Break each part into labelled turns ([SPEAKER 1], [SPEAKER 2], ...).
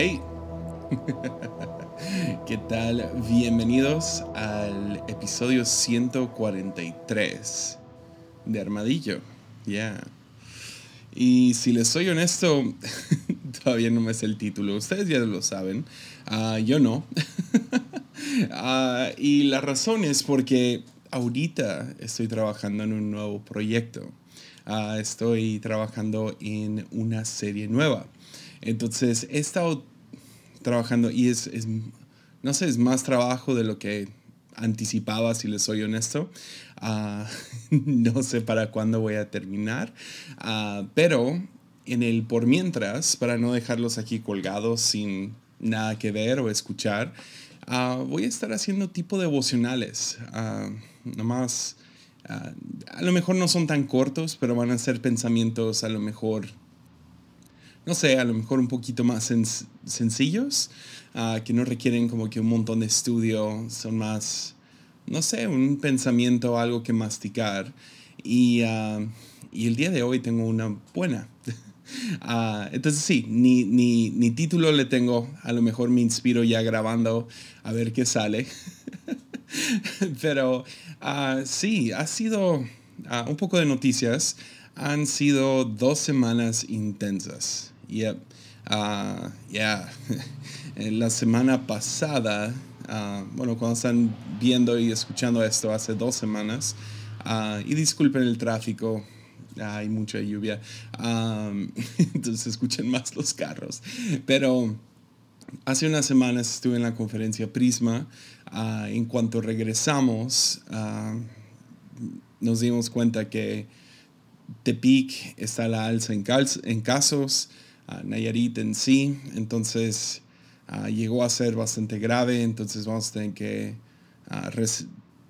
[SPEAKER 1] Hey, ¿qué tal? Bienvenidos al episodio 143 de Armadillo. Ya. Y si les soy honesto, todavía no me sé el título. Ustedes ya lo saben. Ah, yo no. Ah, y la razón es porque ahorita estoy trabajando en un nuevo proyecto. Ah, estoy trabajando en una serie nueva. Entonces he estado trabajando y es, no sé, es más trabajo de lo que anticipaba, si les soy honesto. no sé para cuándo voy a terminar, pero en el por mientras, para no dejarlos aquí colgados sin nada que ver o escuchar, Ah, voy a estar haciendo tipo devocionales. Nomás, ah, a lo mejor no son tan cortos, pero van a ser pensamientos a lo mejor, no sé, a lo mejor un poquito más sencillos, que no requieren como que un montón de estudio, son más, no sé, un pensamiento, algo que masticar. Y, y el día de hoy tengo una buena. Ah, entonces sí, ni, ni, ni, título le tengo, a lo mejor me inspiro ya grabando a ver qué sale. Pero uh, sí, ha sido ah, un poco de noticias. Han sido dos semanas intensas. Yep. ya, la semana pasada, bueno, cuando están viendo y escuchando esto hace dos semanas, y disculpen el tráfico, hay mucha lluvia, entonces escuchen más los carros. Pero hace unas semanas estuve en la conferencia Prisma. Ah, en cuanto regresamos, ah, nos dimos cuenta que Tepic está a la alza en casos, Nayarit en sí, entonces llegó a ser bastante grave, entonces vamos a tener que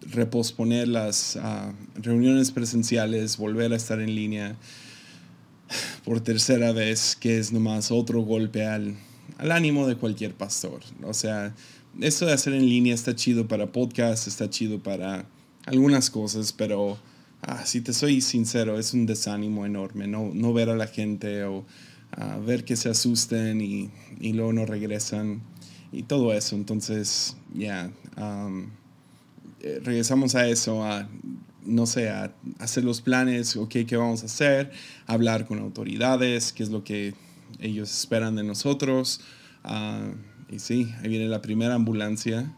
[SPEAKER 1] reposponer las ah, reuniones presenciales, volver a estar en línea por tercera vez, que es nomás otro golpe al, ánimo de cualquier pastor. O sea, esto de hacer en línea está chido para podcast, está chido para algunas cosas, pero ah, si te soy sincero, es un desánimo enorme no, no ver a la gente o ah, ver que se asusten y, y, luego no regresan y todo eso. Entonces, ya. Eh, regresamos a eso, a, no sé, a hacer los planes, ok, ¿qué vamos a hacer? Hablar con autoridades, qué es lo que ellos esperan de nosotros. Ah, y sí, ahí viene la primera ambulancia.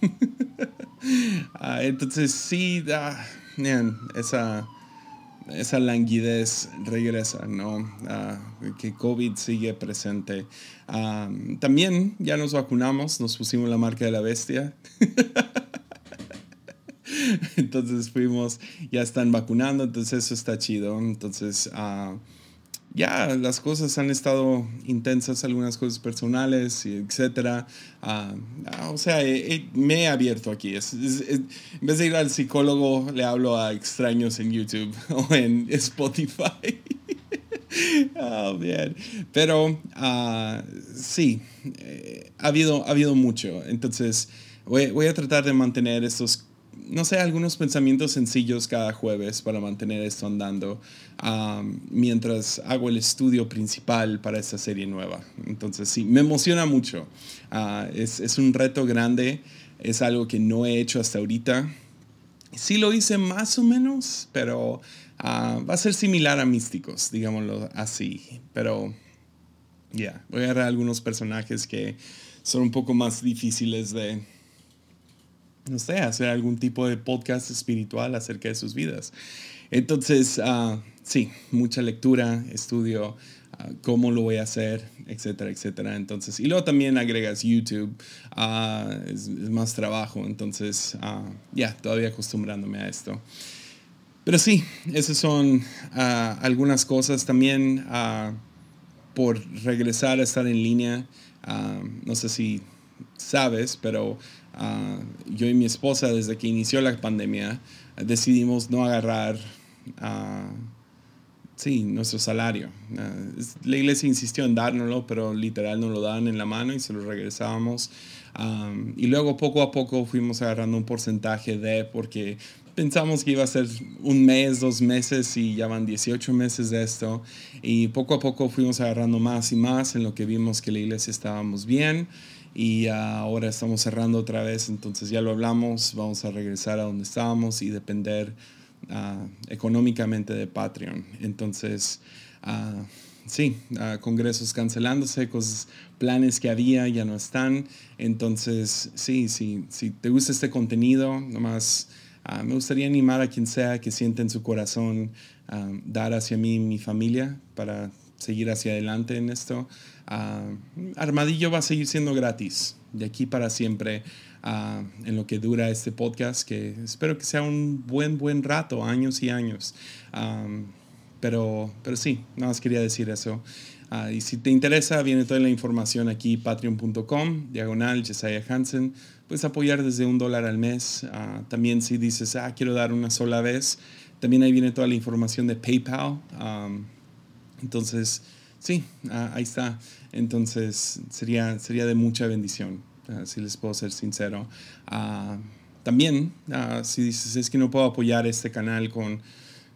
[SPEAKER 1] Ah, entonces sí, da esa, esa languidez regresa, ¿no? Ah, que COVID sigue presente. también ya nos vacunamos, nos pusimos la marca de la bestia. entonces fuimos, ya están vacunando, entonces eso está chido. Entonces, uh, ya las cosas han estado intensas, algunas cosas personales, etcétera. Uh, o sea, me he abierto aquí. en vez de ir al psicólogo, le hablo a extraños en YouTube o en Spotify. oh, bien. Pero sí, eh, ha, habido, ha habido mucho. Entonces, voy, voy a tratar de mantener estos no sé, algunos pensamientos sencillos cada jueves para mantener esto andando mientras hago el estudio principal para esta serie nueva. Entonces, sí, me emociona mucho. Ah, es, es, un reto grande, es algo que no he hecho hasta ahorita. Sí lo hice más o menos, pero ah, va a ser similar a Místicos, digámoslo así. Pero, ya, voy a agarrar algunos personajes que son un poco más difíciles de no sé, hacer algún tipo de podcast espiritual acerca de sus vidas. Entonces, uh, sí, mucha lectura, estudio, uh, cómo lo voy a hacer, etcétera, etcétera. Entonces, y luego también agregas YouTube, uh, es, más trabajo, entonces, ya, todavía acostumbrándome a esto. Pero sí, esas son algunas cosas también por regresar a estar en línea. no sé si sabes, pero Ah, yo y mi esposa, desde que inició la pandemia, decidimos no agarrar, uh, sí, nuestro salario. Ah, la iglesia insistió en dárnoslo, pero literal nos lo dan en la mano y se lo regresábamos. y luego poco a poco fuimos agarrando un porcentaje de, porque pensamos que iba a ser un mes, dos meses y ya van 18 meses de esto. Y poco a poco fuimos agarrando más y más en lo que vimos que la iglesia estábamos bien. Y ahora estamos cerrando otra vez, entonces ya lo hablamos, vamos a regresar a donde estábamos y depender Ah, económicamente de Patreon. Entonces, uh, sí, uh, congresos cancelándose, cosas, planes que había ya no están. Entonces, sí, sí, si te gusta este contenido, nomás me gustaría animar a quien sea que siente en su corazón dar hacia mí y mi familia para seguir hacia adelante en esto. Armadillo va a seguir siendo gratis de aquí para siempre en lo que dura este podcast, que espero que sea un buen, buen rato, años y años. pero, pero sí, nada más quería decir eso. Ah, y si te interesa, viene toda la información aquí, patreon.com, diagonal, Jesiah Hansen. Puedes apoyar desde un dólar al mes. Ah, también si dices, ah, quiero dar una sola vez, también ahí viene toda la información de PayPal. Entonces, sí, ahí está. Entonces, sería, sería de mucha bendición. Ah, si les puedo ser sincero. Ah, también, ah, si dices, es que no puedo apoyar este canal con,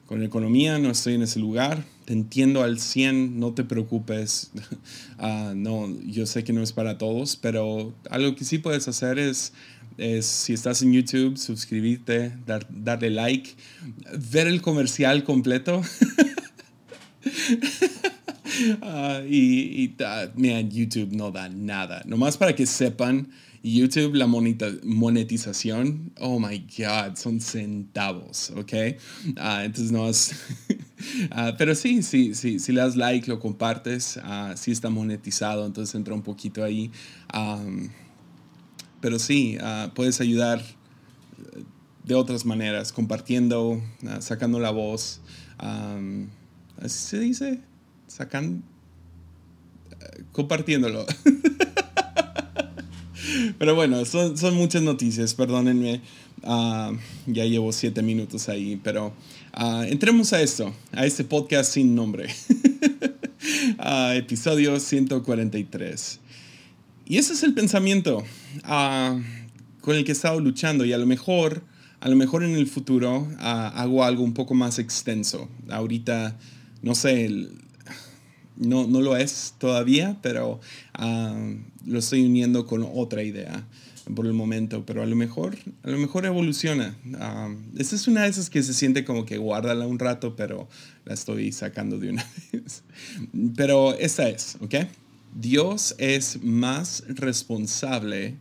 [SPEAKER 1] con economía, no estoy en ese lugar, te entiendo al 100, no te preocupes. no, yo sé que no es para todos, pero algo que sí puedes hacer es es si estás en YouTube, suscribirte, dar, darle like, ver el comercial completo. Ah, y, y YouTube no da nada. Nomás para que sepan, YouTube, la monetización, oh my God, son centavos, ¿ok? Uh, entonces no es... Uh, pero sí, sí, sí, si le das like, lo compartes, sí está monetizado, entonces entra un poquito ahí. Um, pero sí, puedes ayudar de otras maneras, compartiendo, sacando la voz. Um, ¿Así se dice? sacan, eh, compartiéndolo. Pero bueno, son, son, muchas noticias, perdónenme. Ah, ya llevo siete minutos ahí, pero uh, entremos a esto, a este podcast sin nombre. uh, episodio 143. Y ese es el pensamiento con el que he estado luchando y a lo mejor, a lo mejor en el futuro hago algo un poco más extenso. Ahorita, no sé, no, no lo es todavía, pero ah, lo estoy uniendo con otra idea por el momento, pero a lo mejor, a lo mejor evoluciona. Uh, esta es una de esas que se siente como que guárdala un rato, pero la estoy sacando de una vez. Pero esta es, ¿ok? Dios es más responsable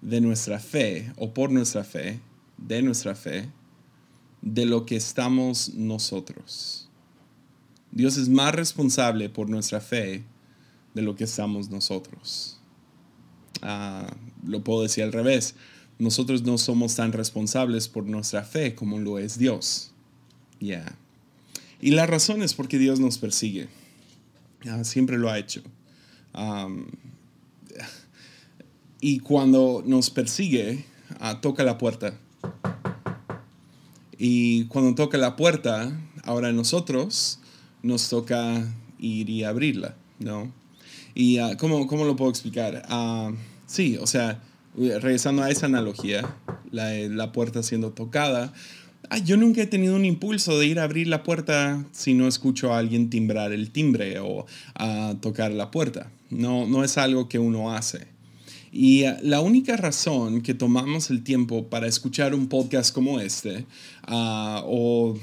[SPEAKER 1] de nuestra fe o por nuestra fe, de nuestra fe, de lo que estamos nosotros. Dios es más responsable por nuestra fe de lo que estamos nosotros. Ah, lo puedo decir al revés. Nosotros no somos tan responsables por nuestra fe como lo es Dios. Y la razón es porque Dios nos persigue. siempre lo ha hecho. y cuando nos persigue, ah, toca la puerta. Y cuando toca la puerta, ahora nosotros nos toca ir y abrirla, ¿no? ¿Y uh, ¿cómo, ¿cómo, lo puedo explicar? Uh, sí, o sea, regresando a esa analogía, la, la puerta siendo tocada, yo nunca he tenido un impulso de ir a abrir la puerta si no escucho a alguien timbrar el timbre o tocar la puerta. No, no es algo que uno hace. Y la única razón que tomamos el tiempo para escuchar un podcast como este, o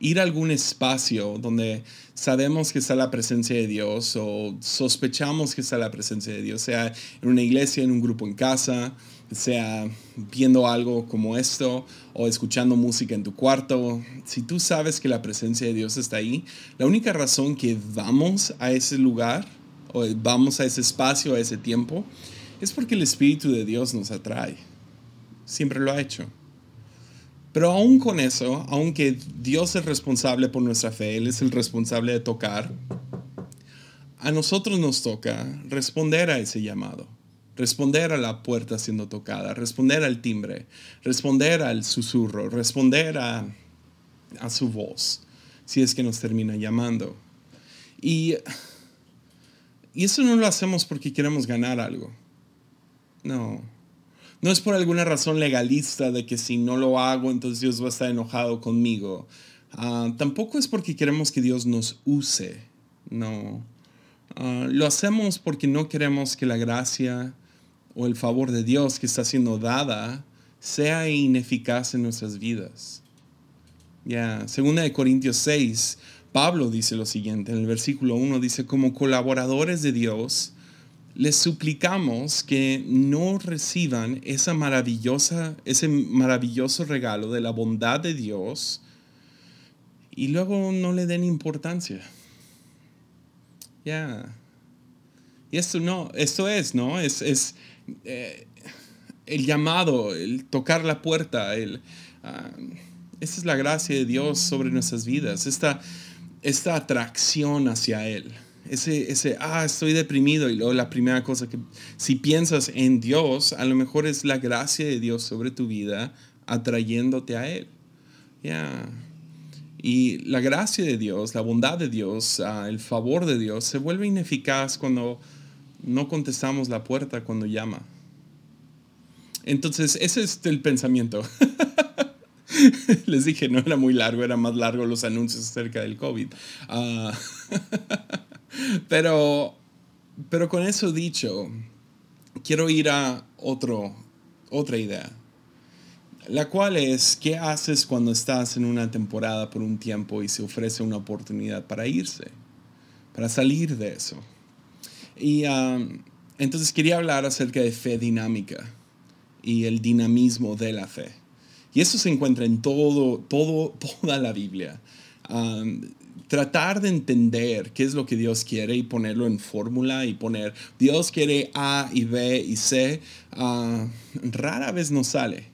[SPEAKER 1] ir a algún espacio donde sabemos que está la presencia de Dios o sospechamos que está la presencia de Dios, sea en una iglesia, en un grupo en casa, sea viendo algo como esto o escuchando música en tu cuarto, si tú sabes que la presencia de Dios está ahí, la única razón que vamos a ese lugar o vamos a ese espacio, a ese tiempo, es porque el Espíritu de Dios nos atrae. Siempre lo ha hecho. Pero aún con eso, aunque Dios es responsable por nuestra fe, Él es el responsable de tocar, a nosotros nos toca responder a ese llamado, responder a la puerta siendo tocada, responder al timbre, responder al susurro, responder a, a su voz. si es que nos termina llamando. Y, y eso no lo hacemos porque queremos ganar algo. No. No es por alguna razón legalista de que si no lo hago, entonces Dios va a estar enojado conmigo. Ah, tampoco es porque queremos que Dios nos use. No. Ah, lo hacemos porque no queremos que la gracia o el favor de Dios que está siendo dada sea ineficaz en nuestras vidas. Ya, segunda de Corintios 6, Pablo dice lo siguiente, en el versículo 1 dice, como colaboradores de Dios, les suplicamos que no reciban esa maravillosa, ese maravilloso regalo de la bondad de Dios y luego no le den importancia. Ya. Y esto no, esto es, ¿no? Es, es eh, el llamado, el tocar la puerta, el, ah, esa es la gracia de Dios sobre nuestras vidas, esta, esta atracción hacia Él. Ese, ese, ah, estoy deprimido. Y luego la primera cosa que, si piensas en Dios, a lo mejor es la gracia de Dios sobre tu vida atrayéndote a Él. Ya. Y la gracia de Dios, la bondad de Dios, ah, el favor de Dios se vuelve ineficaz cuando no contestamos la puerta cuando llama. Entonces, ese es el pensamiento. Les dije, no era muy largo, era más largo los anuncios acerca del COVID. Ah, pero, pero con eso dicho, quiero ir a otro, otra idea la cual es, ¿qué haces cuando estás en una temporada por un tiempo y se ofrece una oportunidad para irse, para salir de eso? Y entonces quería hablar acerca de fe dinámica y el dinamismo de la fe. Y eso se encuentra en todo, todo, toda la Biblia. Um, tratar de entender qué es lo que Dios quiere y ponerlo en fórmula y poner Dios quiere A y B y C, uh, rara vez nos sale.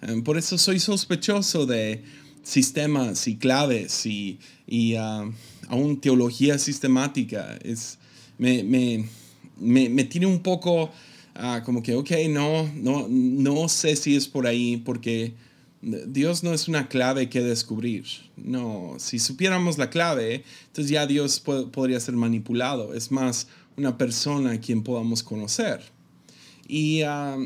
[SPEAKER 1] Em, por eso soy sospechoso de sistemas y claves y, y ah, aún teología sistemática. Es, me, me, me, tiene un poco ah, como que, ok, no, no, no sé si es por ahí porque Dios no es una clave que descubrir. No, si supiéramos la clave, entonces ya Dios podría ser manipulado. Es más una persona a quien podamos conocer. Y ah,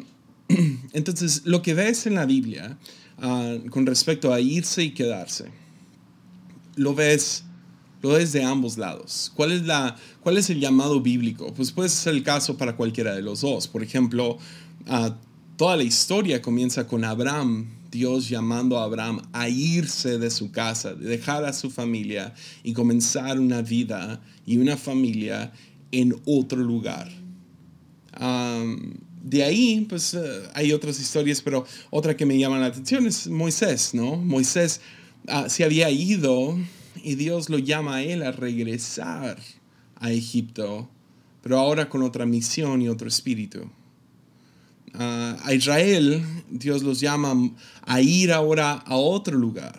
[SPEAKER 1] Entonces, lo que ves en la Biblia ah, con respecto a irse y quedarse, lo ves, lo ves de ambos lados. ¿Cuál es, la, ¿Cuál es el llamado bíblico? Pues puede ser el caso para cualquiera de los dos. Por ejemplo, ah, toda la historia comienza con Abraham, Dios llamando a Abraham a irse de su casa, de dejar a su familia y comenzar una vida y una familia en otro lugar de ahí, pues eh, hay otras historias, pero otra que me llama la atención es Moisés, ¿no? Moisés ah, se había ido y Dios lo llama a él a regresar a Egipto, pero ahora con otra misión y otro espíritu. A Israel, Dios los llama a ir ahora a otro lugar.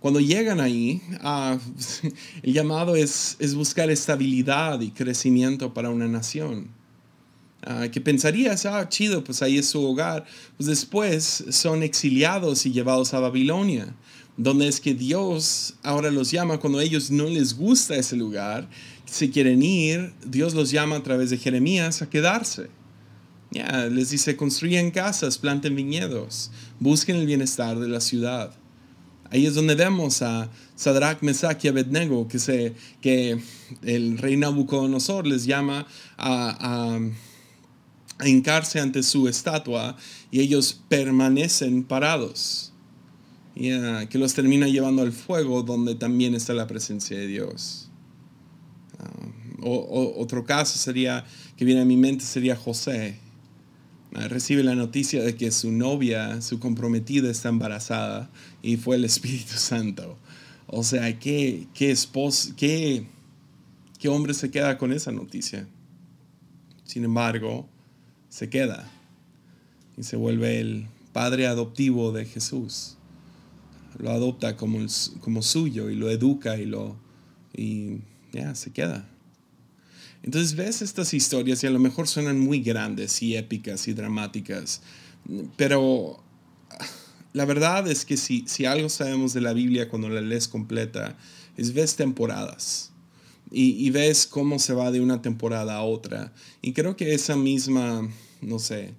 [SPEAKER 1] Cuando llegan ahí, ah, el llamado es, es buscar estabilidad y crecimiento para una nación. Ah, que pensarías, ah, chido, pues ahí es su hogar. Pues después son exiliados y llevados a Babilonia, donde es que Dios ahora los llama cuando a ellos no les gusta ese lugar, si quieren ir, Dios los llama a través de Jeremías a quedarse. Les dice, construyan casas, planten viñedos, busquen el bienestar de la ciudad. Ahí es donde vemos a Sadrach, Mesach y Abednego, que, se, que el rey Nabucodonosor les llama a a hincarse ante su estatua y ellos permanecen parados. Y que los termina llevando al fuego donde también está la presencia de Dios. Ah, otro caso sería que viene a mi mente sería José. Ah, recibe la noticia de que su novia, su comprometida, está embarazada y fue el Espíritu Santo. O sea, ¿qué, qué, esposo, qué, qué hombre se queda con esa noticia? Sin embargo, se queda y se vuelve el padre adoptivo de Jesús. Lo adopta como, como suyo y lo educa y lo y ya se queda. Entonces ves estas historias y a lo mejor suenan muy grandes y épicas y dramáticas, pero la verdad es que si, si algo sabemos de la Biblia cuando la lees completa, es ves temporadas. Y, ves cómo se va de una temporada a otra. Y creo que esa misma, no sé,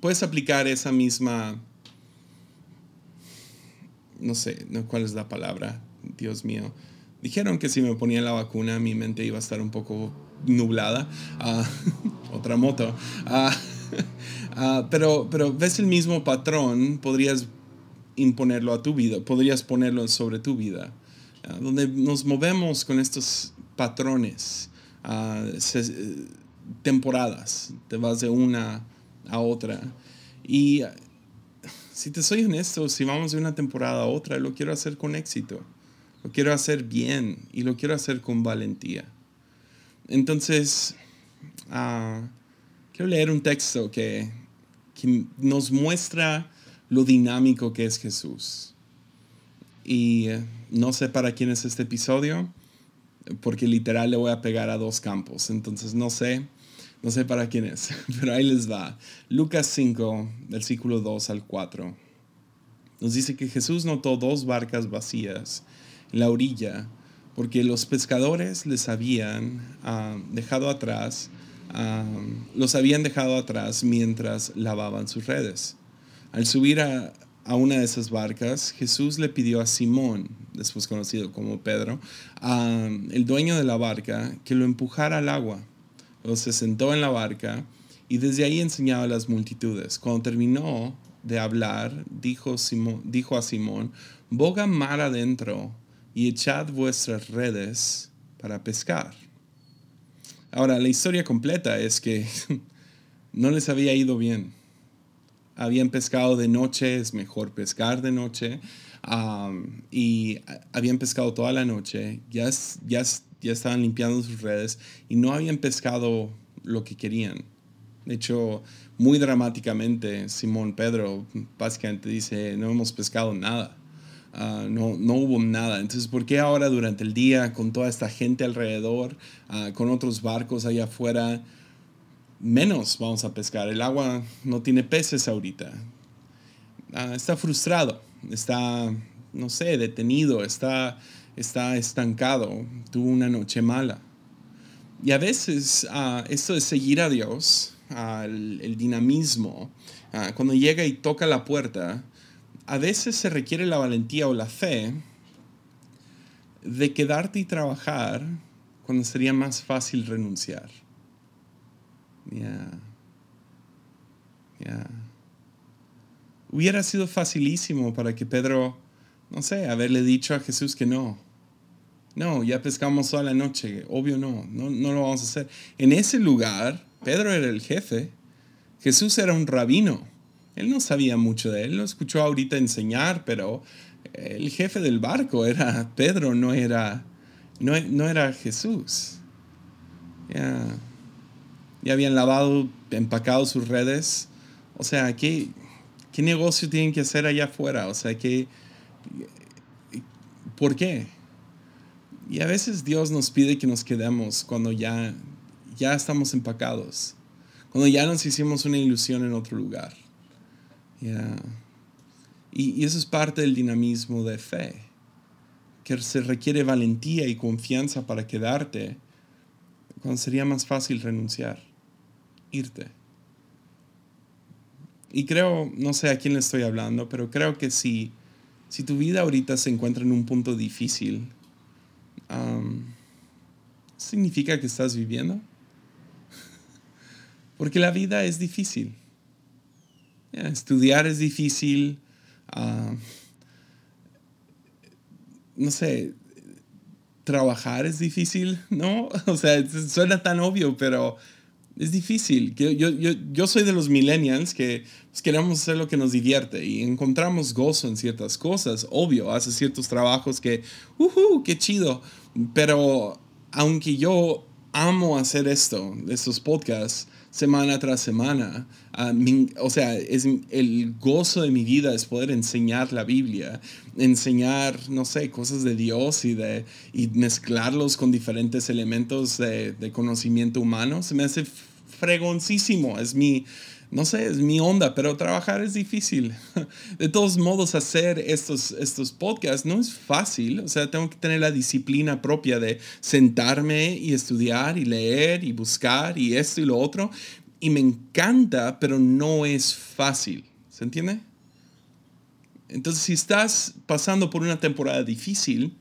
[SPEAKER 1] puedes aplicar esa misma, no sé, ¿cuál es la palabra? Dios mío. Dijeron que si me ponía la vacuna mi mente iba a estar un poco nublada. Ah, otra moto. Ah, ah, pero, pero ves el mismo patrón, podrías imponerlo a tu vida, podrías ponerlo sobre tu vida. donde nos movemos con estos patrones, temporadas, te vas de una a otra. Y si te soy honesto, si vamos de una temporada a otra, lo quiero hacer con éxito, lo quiero hacer bien y lo quiero hacer con valentía. Entonces, uh, quiero leer un texto que, nos muestra lo dinámico que es Jesús. Y eh, no sé para quién es este episodio, porque literal le voy a pegar a dos campos. Entonces, no sé, no sé para quién es, pero ahí les va. Lucas 5, versículo 2 al 4. Nos dice que Jesús notó dos barcas vacías la orilla porque los pescadores les habían ah, dejado atrás, ah, los habían dejado atrás mientras lavaban sus redes. Al subir a, una de esas barcas, Jesús le pidió a Simón, después conocido como Pedro, ah, el dueño de la barca, que lo empujara al agua. Luego se sentó en la barca y desde ahí enseñaba a las multitudes. Cuando terminó de hablar, dijo, dijo a Simón, boga mar adentro y echad vuestras redes para pescar. Ahora, la historia completa es que no les había ido bien. Habían pescado de noche, es mejor pescar de noche, y habían pescado toda la noche, ya, ya, ya estaban limpiando sus redes y no habían pescado lo que querían. De hecho, muy dramáticamente, Simón Pedro básicamente dice, no hemos pescado nada. Ah, no, no hubo nada. Entonces, ¿por qué ahora durante el día, con toda esta gente alrededor, ah, con otros barcos allá afuera, menos vamos a pescar? El agua no tiene peces ahorita. Ah, está frustrado, está, no sé, detenido, está, está estancado, tuvo una noche mala. Y a veces esto de seguir a Dios, el dinamismo, cuando llega y toca la puerta, a veces se requiere la valentía o la fe de quedarte y trabajar cuando sería más fácil renunciar. Hubiera sido facilísimo para que Pedro, no sé, haberle dicho a Jesús que no. No, ya pescamos toda la noche. Obvio no, no, no lo vamos a hacer. En ese lugar, Pedro era el jefe. Jesús era un rabino. Él no sabía mucho de él, lo escuchó ahorita enseñar, pero el jefe del barco era Pedro, no era, no, era Jesús. Ya, ya habían lavado, empacado sus redes. O sea, ¿qué, ¿qué negocio tienen que hacer allá afuera? O sea, ¿qué, ¿por qué? Y a veces Dios nos pide que nos quedemos cuando ya, ya estamos empacados, cuando ya nos hicimos una ilusión en otro lugar. Y, eso es parte del dinamismo de fe, que se requiere valentía y confianza para quedarte cuando sería más fácil renunciar, irte. Y creo, no sé a quién le estoy hablando, pero creo que si, si tu vida ahorita se encuentra en un punto difícil, ¿significa que estás viviendo? Porque la vida es difícil estudiar es difícil. Ah, no sé, trabajar es difícil, ¿no? O sea, suena tan obvio, pero es difícil. Yo, yo, yo, soy de los millennials que pues, queremos hacer lo que nos divierte y encontramos gozo en ciertas cosas. Obvio, hace ciertos trabajos que, uh, qué chido. Pero aunque yo amo hacer esto, estos podcasts, semana tras semana. Ah, o sea, es el gozo de mi vida es poder enseñar la Biblia, enseñar, no sé, cosas de Dios y, de, y mezclarlos con diferentes elementos de, de conocimiento humano. Se me hace fregoncísimo, es mi, no sé, es mi onda, pero trabajar es difícil. De todos modos, hacer estos, estos podcasts no es fácil. O sea, tengo que tener la disciplina propia de sentarme y estudiar y leer y buscar y esto y lo otro. Y me encanta, pero no es fácil. ¿Se entiende? Entonces, si estás pasando por una temporada difícil,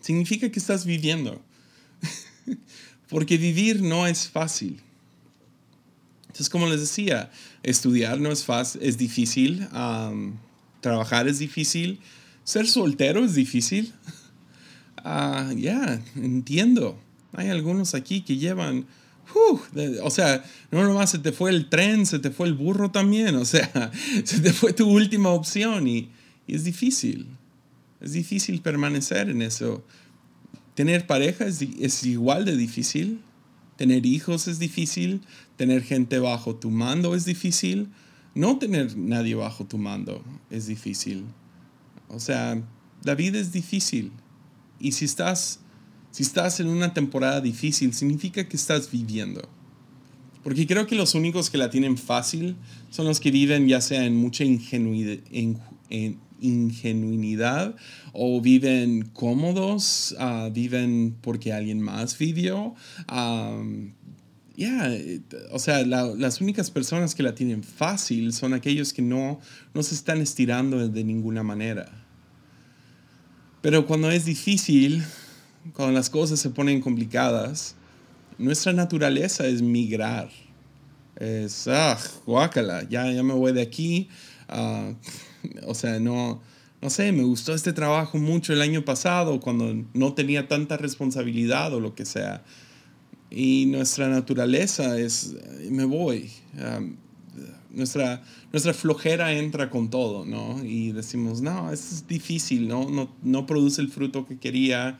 [SPEAKER 1] significa que estás viviendo. Porque vivir no es fácil. Entonces, como les decía, estudiar no es fácil, es difícil, trabajar es difícil, ser soltero es difícil. Ah, ya, entiendo. Hay algunos aquí que llevan, o sea, no nomás se te fue el tren, se te fue el burro también, o sea, se te fue tu última opción y, es difícil. Es difícil permanecer en eso. Tener pareja es igual de difícil. Tener hijos es difícil, tener gente bajo tu mando es difícil, no tener nadie bajo tu mando es difícil. O sea, la vida es difícil. Y si estás, si estás en una temporada difícil, significa que estás viviendo. Porque creo que los únicos que la tienen fácil son los que viven ya sea en mucha ingenuidad, en, en, ingenuidad o viven cómodos, uh, viven porque alguien más vivió. Um, ya, o sea, las únicas personas que la tienen fácil son aquellos que no, no se están estirando de ninguna manera. Pero cuando es difícil, cuando las cosas se ponen complicadas, nuestra naturaleza es migrar. Es, ah, guácala, ya, ya me voy de aquí. Uh, o sea, no, no sé, me gustó este trabajo mucho el año pasado cuando no tenía tanta responsabilidad o lo que sea. Y nuestra naturaleza es, me voy. nuestra, nuestra flojera entra con todo, ¿no? Y decimos, no, es difícil, ¿no? No, no produce el fruto que quería,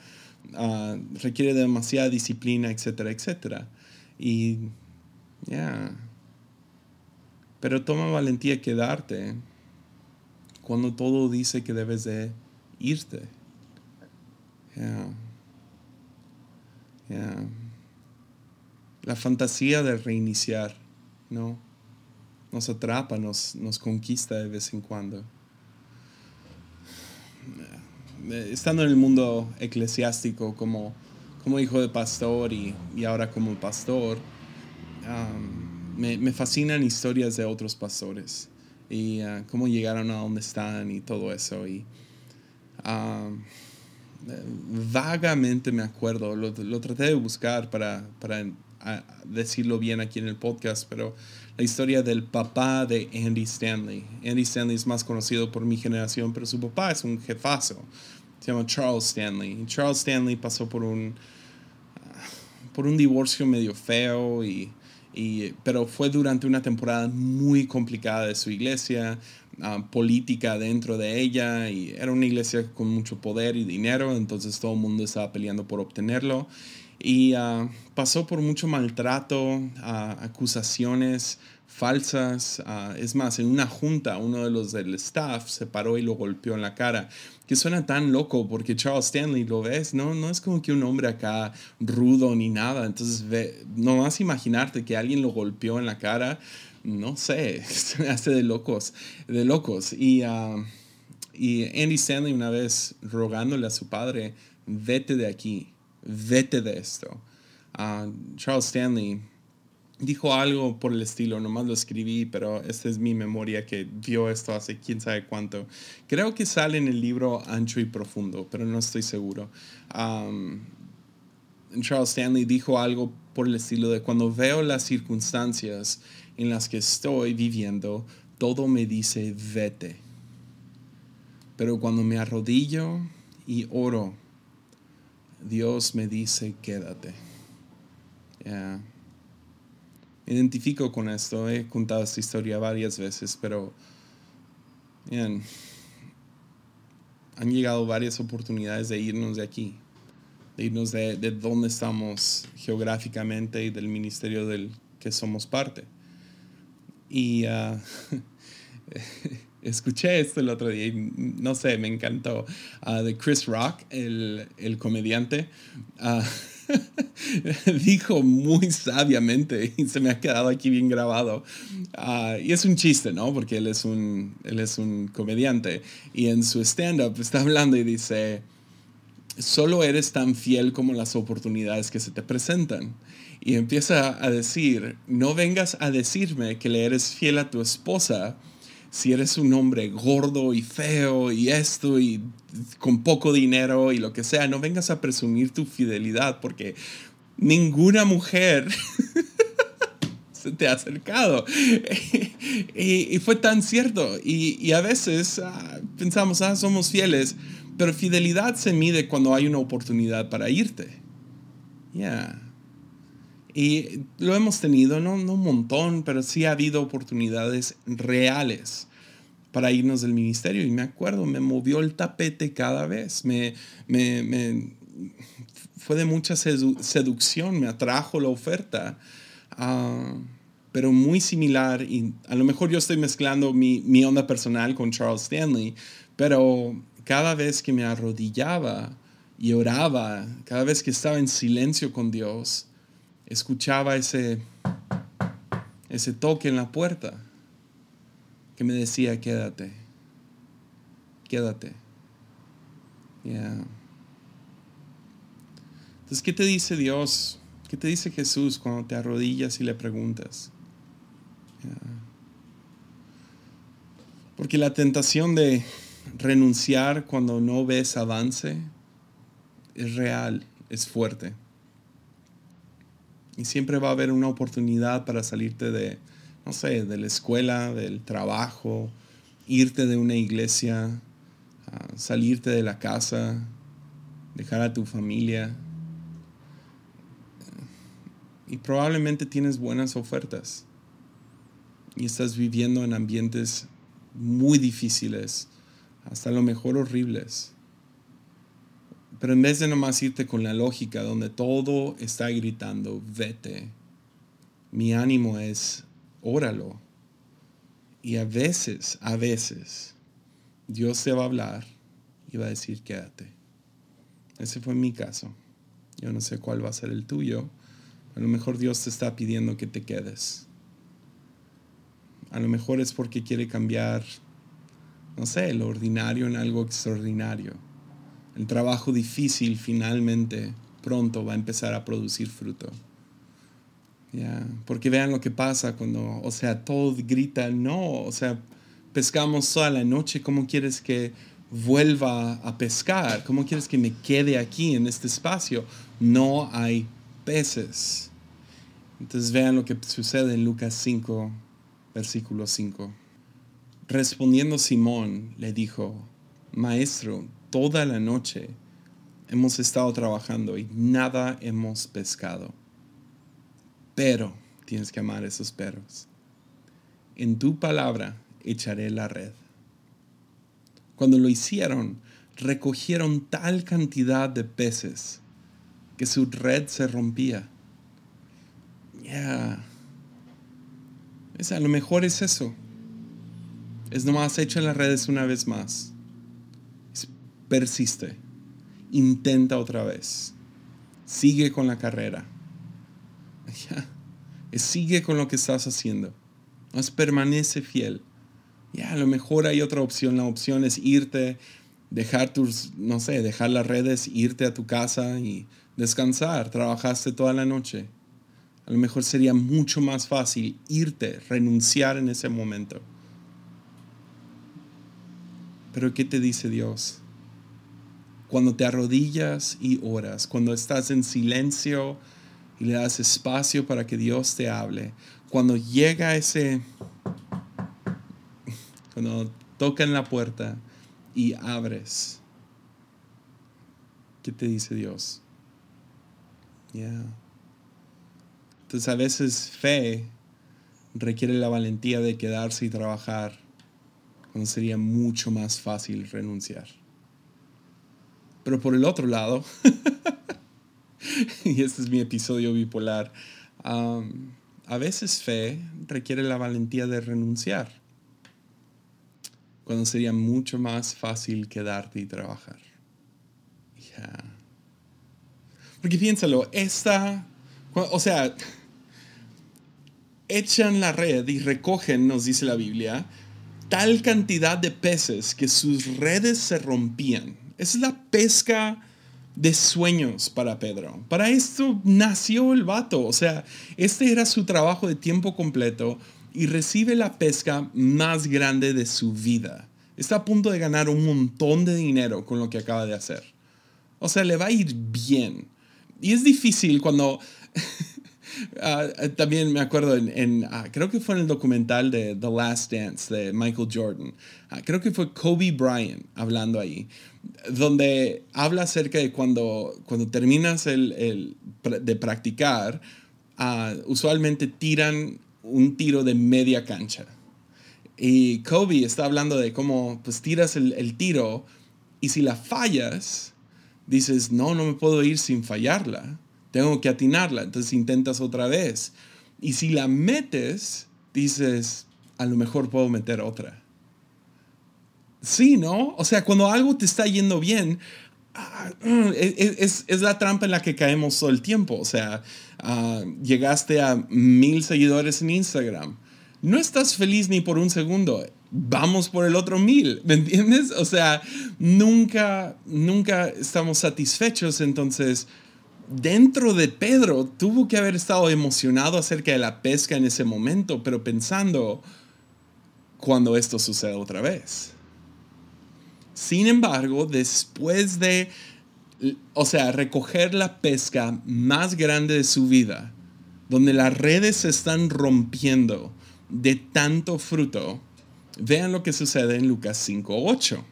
[SPEAKER 1] ah, requiere demasiada disciplina, etcétera, etcétera. Y, ya. Pero toma valentía quedarte cuando todo dice que debes de irte. La fantasía de reiniciar, ¿no? Nos atrapa, nos, nos conquista de vez en cuando. Estando en el mundo eclesiástico como, como hijo de pastor y, ahora como pastor, me, me fascinan historias de otros pastores y ah, cómo llegaron a donde están y todo eso. Y ah, vagamente me acuerdo, lo, lo, traté de buscar para, para ah, decirlo bien aquí en el podcast, pero la historia del papá de Andy Stanley. Andy Stanley es más conocido por mi generación, pero su papá es un jefazo. Se llama Charles Stanley. Charles Stanley pasó por un, por un divorcio medio feo y pero fue durante una temporada muy complicada de su iglesia, ah, política dentro de ella, y era una iglesia con mucho poder y dinero, entonces todo el mundo estaba peleando por obtenerlo. Y ah, pasó por mucho maltrato, ah, acusaciones falsas. es más, en una junta, uno de los del staff se paró y lo golpeó en la cara que suena tan loco porque Charles Stanley lo ves, ¿no? No es como que un hombre acá rudo ni nada. Entonces, ve, no más imaginarte que alguien lo golpeó en la cara, no sé, se hace de locos, de locos. Y, y Andy Stanley una vez rogándole a su padre, vete de aquí, vete de esto. Uh, Charles Stanley dijo algo por el estilo, nomás lo escribí, pero esta es mi memoria que vio esto hace quién sabe cuánto. Creo que sale en el libro Ancho y Profundo, pero no estoy seguro. Charles Stanley dijo algo por el estilo de cuando veo las circunstancias en las que estoy viviendo, todo me dice vete. Pero cuando me arrodillo y oro, Dios me dice quédate identifico con esto. He contado esta historia varias veces, pero bien, han llegado varias oportunidades de irnos de aquí, de irnos de, de donde estamos geográficamente y del ministerio del que somos parte. Y uh, escuché esto el otro día y no sé, me encantó. Uh, de Chris Rock, el, el comediante. Uh, dijo muy sabiamente y se me ha quedado aquí bien grabado. Ah, y es un chiste, ¿no? Porque él es un, él es un comediante y en su stand-up está hablando y dice, solo eres tan fiel como las oportunidades que se te presentan. Y empieza a decir, no vengas a decirme que le eres fiel a tu esposa si eres un hombre gordo y feo y esto y con poco dinero y lo que sea, no vengas a presumir tu fidelidad porque ninguna mujer se te ha acercado. y, fue tan cierto. Y, a veces ah, pensamos, ah, somos fieles, pero fidelidad se mide cuando hay una oportunidad para irte. Ya. Y lo hemos tenido, no, no un montón, pero sí ha habido oportunidades reales para irnos del ministerio. Y me acuerdo, me movió el tapete cada vez. Me, me, fue de mucha seducción, me atrajo la oferta. Ah, pero muy similar, y a lo mejor yo estoy mezclando mi, mi onda personal con Charles Stanley, pero cada vez que me arrodillaba y oraba, cada vez que estaba en silencio con Dios, escuchaba ese, ese toque en la puerta que me decía, quédate, quédate. Entonces, ¿qué te dice Dios? ¿Qué te dice Jesús cuando te arrodillas y le preguntas? Porque la tentación de renunciar cuando no ves avance es real, es fuerte. Y siempre va a haber una oportunidad para salirte de, no sé, de la escuela, del trabajo, irte de una iglesia, salirte de la casa, dejar a tu familia. Y probablemente tienes buenas ofertas. Y estás viviendo en ambientes muy difíciles, hasta lo mejor horribles. Pero en vez de nomás irte con la lógica donde todo está gritando, vete, mi ánimo es, óralo. Y a veces, a veces, Dios te va a hablar y va a decir, quédate. Ese fue mi caso. Yo no sé cuál va a ser el tuyo. A lo mejor Dios te está pidiendo que te quedes. A lo mejor es porque quiere cambiar, no sé, lo ordinario en algo extraordinario el trabajo difícil finalmente pronto va a empezar a producir fruto. Porque vean lo que pasa cuando, o sea, todo grita no, o sea, pescamos toda la noche, ¿cómo quieres que vuelva a pescar? ¿Cómo quieres que me quede aquí en este espacio? No hay peces. Entonces vean lo que sucede en Lucas 5, versículo 5. Respondiendo Simón, le dijo, Maestro, toda la noche hemos estado trabajando y nada hemos pescado. Pero tienes que amar esos perros. En tu palabra echaré la red. Cuando lo hicieron, recogieron tal cantidad de peces que su red se rompía. Ya. a lo mejor es eso. Es nomás echa las redes una vez más persiste, intenta otra vez, sigue con la carrera, sigue con lo que estás haciendo, más permanece fiel. Ya, a lo mejor hay otra opción, la opción es irte, dejar tus, no sé, dejar las redes, irte a tu casa y descansar, trabajaste toda la noche. A lo mejor sería mucho más fácil irte, renunciar en ese momento. Pero ¿qué te dice Dios? Cuando te arrodillas y oras, cuando estás en silencio y le das espacio para que Dios te hable, cuando llega ese, cuando tocan la puerta y abres, ¿qué te dice Dios? Entonces a veces fe requiere la valentía de quedarse y trabajar cuando sería mucho más fácil renunciar. Pero por el otro lado, y este es mi episodio bipolar, a veces fe requiere la valentía de renunciar, cuando sería mucho más fácil quedarte y trabajar. Porque piénsalo, esta, o sea, echan la red y recogen, nos dice la Biblia, tal cantidad de peces que sus redes se rompían. Es la pesca de sueños para Pedro. Para esto nació el vato. O sea, este era su trabajo de tiempo completo y recibe la pesca más grande de su vida. Está a punto de ganar un montón de dinero con lo que acaba de hacer. O sea, le va a ir bien. Y es difícil cuando Ah, eh, también me acuerdo en, ah, creo que fue en el documental de The Last Dance de Michael Jordan. Ah, creo que fue Kobe Bryant hablando ahí, donde habla acerca de cuando, cuando terminas el, de practicar, usualmente tiran un tiro de media cancha. Y Kobe está hablando de cómo pues tiras el, el tiro y si la fallas, dices, no, no me puedo ir sin fallarla tengo que atinarla, entonces intentas otra vez. Y si la metes, dices, a lo mejor puedo meter otra. Sí, ¿no? O sea, cuando algo te está yendo bien, ah, es, la trampa en la que caemos todo el tiempo. O sea, ah, llegaste a mil seguidores en Instagram. No estás feliz ni por un segundo. Vamos por el otro mil, ¿me entiendes? O sea, nunca, nunca estamos satisfechos. Entonces, dentro de Pedro tuvo que haber estado emocionado acerca de la pesca en ese momento, pero pensando cuando esto suceda otra vez. Sin embargo, después de, o sea, recoger la pesca más grande de su vida, donde las redes se están rompiendo de tanto fruto, vean lo que sucede en Lucas 5.8.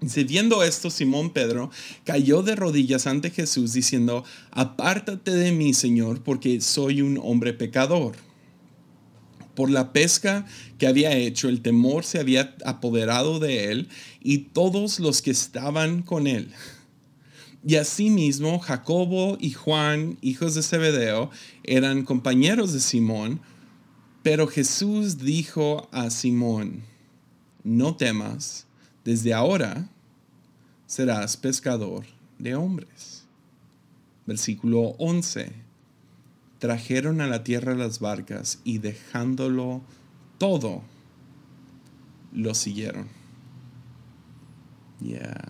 [SPEAKER 1] Dice, viendo esto, Simón Pedro cayó de rodillas ante Jesús diciendo, apártate de mí, Señor, porque soy un hombre pecador. Por la pesca que había hecho, el temor se había apoderado de él y todos los que estaban con él. Y asimismo, Jacobo y Juan, hijos de Zebedeo, eran compañeros de Simón, pero Jesús dijo a Simón, no temas desde ahora serás pescador de hombres. Versículo 11. Trajeron a la tierra las barcas y dejándolo todo, lo siguieron. Ya.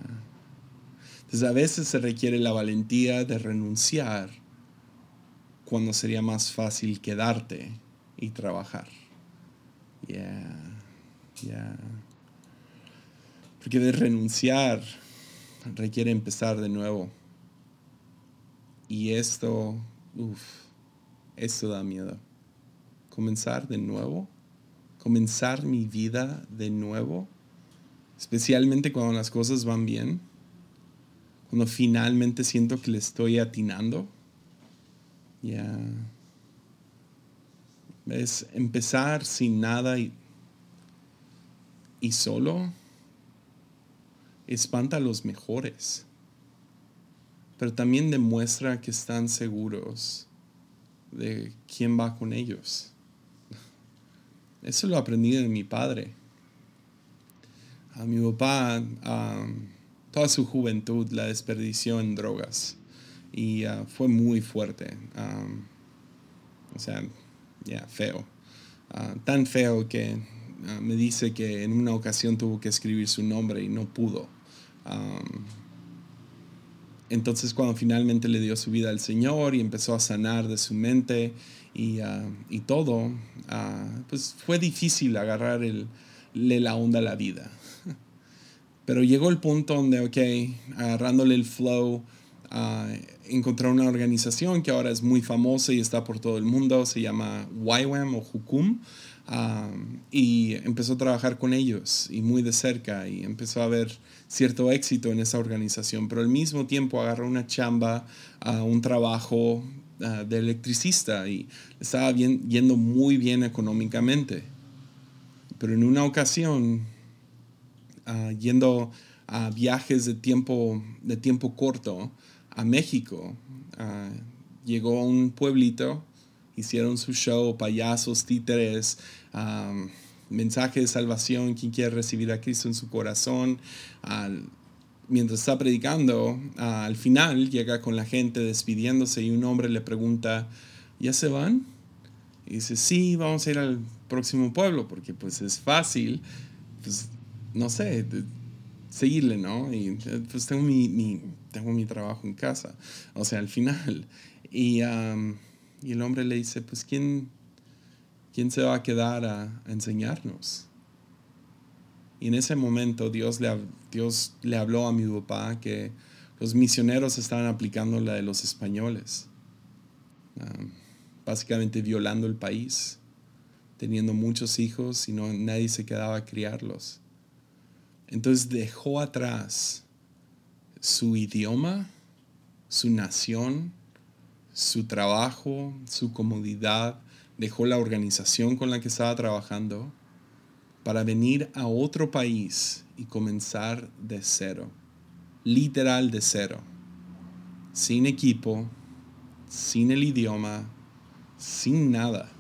[SPEAKER 1] Entonces a veces se requiere la valentía de renunciar cuando sería más fácil quedarte y trabajar. Ya. Ya. Porque de renunciar requiere empezar de nuevo. Y esto, uff, esto da miedo. Comenzar de nuevo, comenzar mi vida de nuevo, especialmente cuando las cosas van bien, cuando finalmente siento que le estoy atinando. Ya. Es empezar sin nada y, y solo espanta a los mejores, pero también demuestra que están seguros de quién va con ellos. Eso lo aprendí de mi padre. A mi papá, toda su juventud la desperdició en drogas y ah, fue muy fuerte. o sea, ya, feo. Ah, tan feo que ah, me dice que en una ocasión tuvo que escribir su nombre y no pudo entonces cuando finalmente le dio su vida al Señor y empezó a sanar de su mente y, ah, todo, ah, pues fue difícil agarrar el, la onda a la vida. Pero llegó el punto donde, ok, agarrándole el flow, uh, una organización que ahora es muy famosa y está por todo el mundo, se llama YWAM o Hukum y empezó a trabajar con ellos y muy de cerca y empezó a ver cierto éxito en esa organización, pero al mismo tiempo agarró una chamba, a un trabajo de electricista y estaba bien, yendo muy bien económicamente. Pero en una ocasión, yendo a viajes de tiempo, de tiempo corto a México, llegó a un pueblito hicieron su show, payasos, títeres, mensaje de salvación, quien quiere recibir a Cristo en su corazón. mientras está predicando, al final llega con la gente despidiéndose y un hombre le pregunta, ¿ya se van? Y dice, sí, vamos a ir al próximo pueblo, porque pues es fácil, pues no sé, seguirle, ¿no? Y pues tengo mi, tengo mi trabajo en casa, o sea, al final. Y, y el hombre le dice, pues ¿quién, quién se va a quedar a enseñarnos? Y en ese momento Dios le, Dios le habló a mi papá que los misioneros estaban aplicando la de los españoles, básicamente violando el país, teniendo muchos hijos y no, nadie se quedaba a criarlos. Entonces dejó atrás su idioma, su nación, su trabajo, su comodidad, dejó la organización con la que estaba trabajando para venir a otro país y comenzar de cero, literal de cero, sin equipo, sin el idioma, sin nada.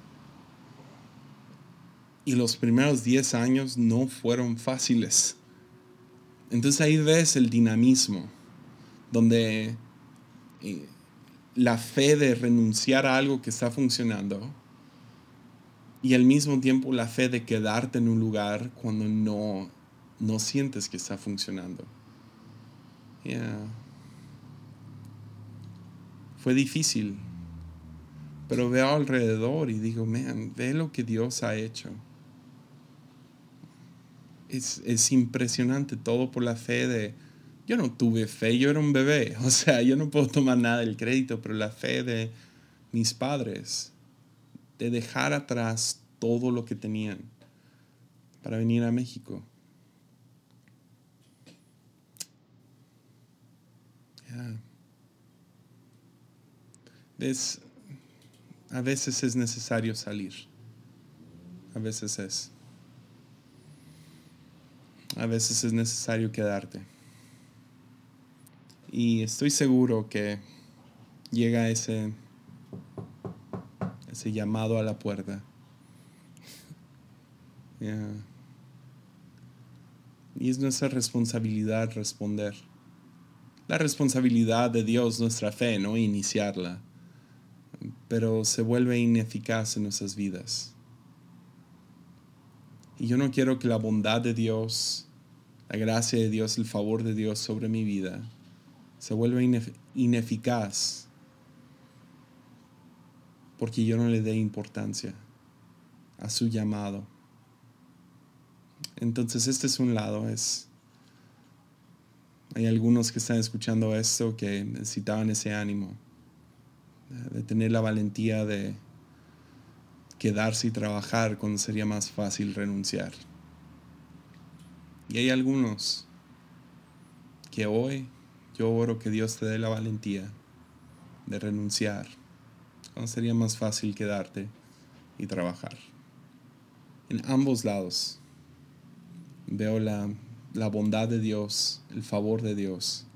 [SPEAKER 1] Y los primeros 10 años no fueron fáciles. Entonces ahí ves el dinamismo, donde eh, la fe de renunciar a algo que está funcionando y al mismo tiempo la fe de quedarte en un lugar cuando no, no sientes que está funcionando. Fue difícil, pero veo alrededor y digo, man, ve lo que Dios ha hecho. Es, es impresionante todo por la fe de, yo no tuve fe, yo era un bebé, o sea, yo no puedo tomar nada del crédito, pero la fe de mis padres, de dejar atrás todo lo que tenían para venir a México. a veces es necesario salir. A veces es. A veces es necesario quedarte. Y estoy seguro que llega ese ese llamado a la puerta. Y es nuestra responsabilidad responder. La responsabilidad de Dios, nuestra fe, ¿no? Iniciarla. Pero se vuelve ineficaz en nuestras vidas. Y yo no quiero que la bondad de Dios, la gracia de Dios, el favor de Dios sobre mi vida se vuelva ineficaz porque yo no le dé importancia a su llamado. Entonces este es un lado, es hay algunos que están escuchando esto que necesitaban ese ánimo, de tener la valentía de quedarse y trabajar cuando sería más fácil renunciar. Y hay algunos que hoy yo oro que Dios te dé la valentía de renunciar sería más fácil quedarte y trabajar. En ambos lados veo la, la bondad de Dios, el favor de Dios.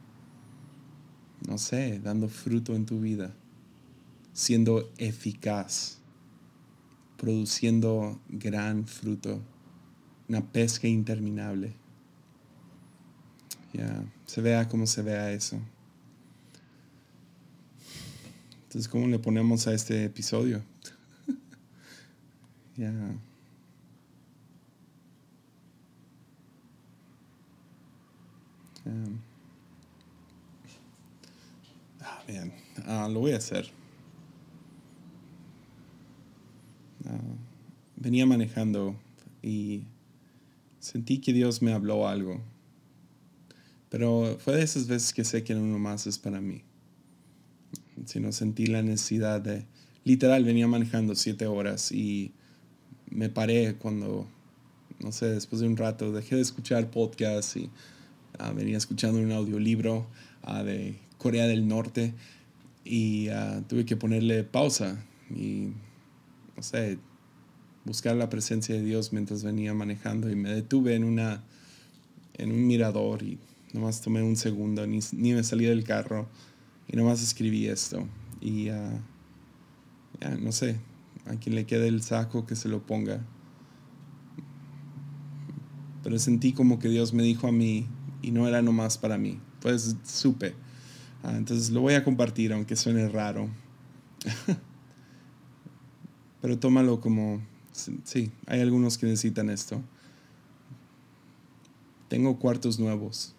[SPEAKER 1] No sé, dando fruto en tu vida, siendo eficaz, produciendo gran fruto, una pesca interminable. Ya, se vea como se vea eso. Entonces, ¿cómo le ponemos a este episodio? ya. Ah, bien, ah, lo voy a hacer. Ah, venía manejando y sentí que Dios me habló algo. Pero fue de esas veces que sé que no más es para mí sino sentí la necesidad de, literal, venía manejando siete horas y me paré cuando, no sé, después de un rato dejé de escuchar podcast y ah, venía escuchando un audiolibro uh, de Corea del Norte y ah, tuve que ponerle pausa y, no sé, buscar la presencia de Dios mientras venía manejando y me detuve en una en un mirador y nomás tomé un segundo, ni, ni me salí del carro y nomás escribí esto. Y uh, no sé, a quien le quede el saco que se lo ponga. Pero sentí como que Dios me dijo a mí, y no era nomás para mí. Pues supe. Ah, entonces lo voy a compartir, aunque suene raro. Pero tómalo como, sí, hay algunos que necesitan esto. Tengo cuartos nuevos.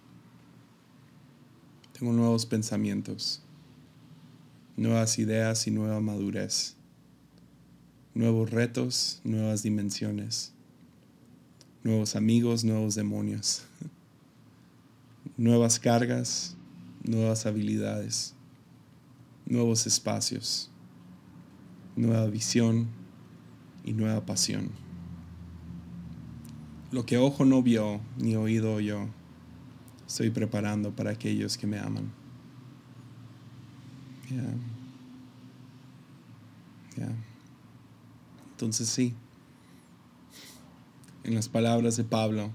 [SPEAKER 1] Tengo nuevos pensamientos, nuevas ideas y nueva madurez. Nuevos retos, nuevas dimensiones. Nuevos amigos, nuevos demonios. Nuevas cargas, nuevas habilidades. Nuevos espacios. Nueva visión y nueva pasión. Lo que ojo no vio ni oído yo, estoy preparando para aquellos que me aman. Entonces sí, en las palabras de Pablo,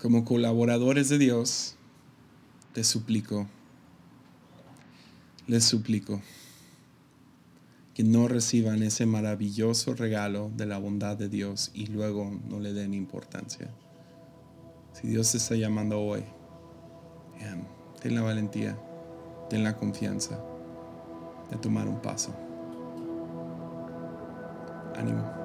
[SPEAKER 1] como colaboradores de Dios, te suplico, les suplico que no reciban ese maravilloso regalo de la bondad de Dios y luego no le den importancia. Si Dios te está llamando hoy, ten la valentía, ten la confianza de tomar un paso. Ánimo.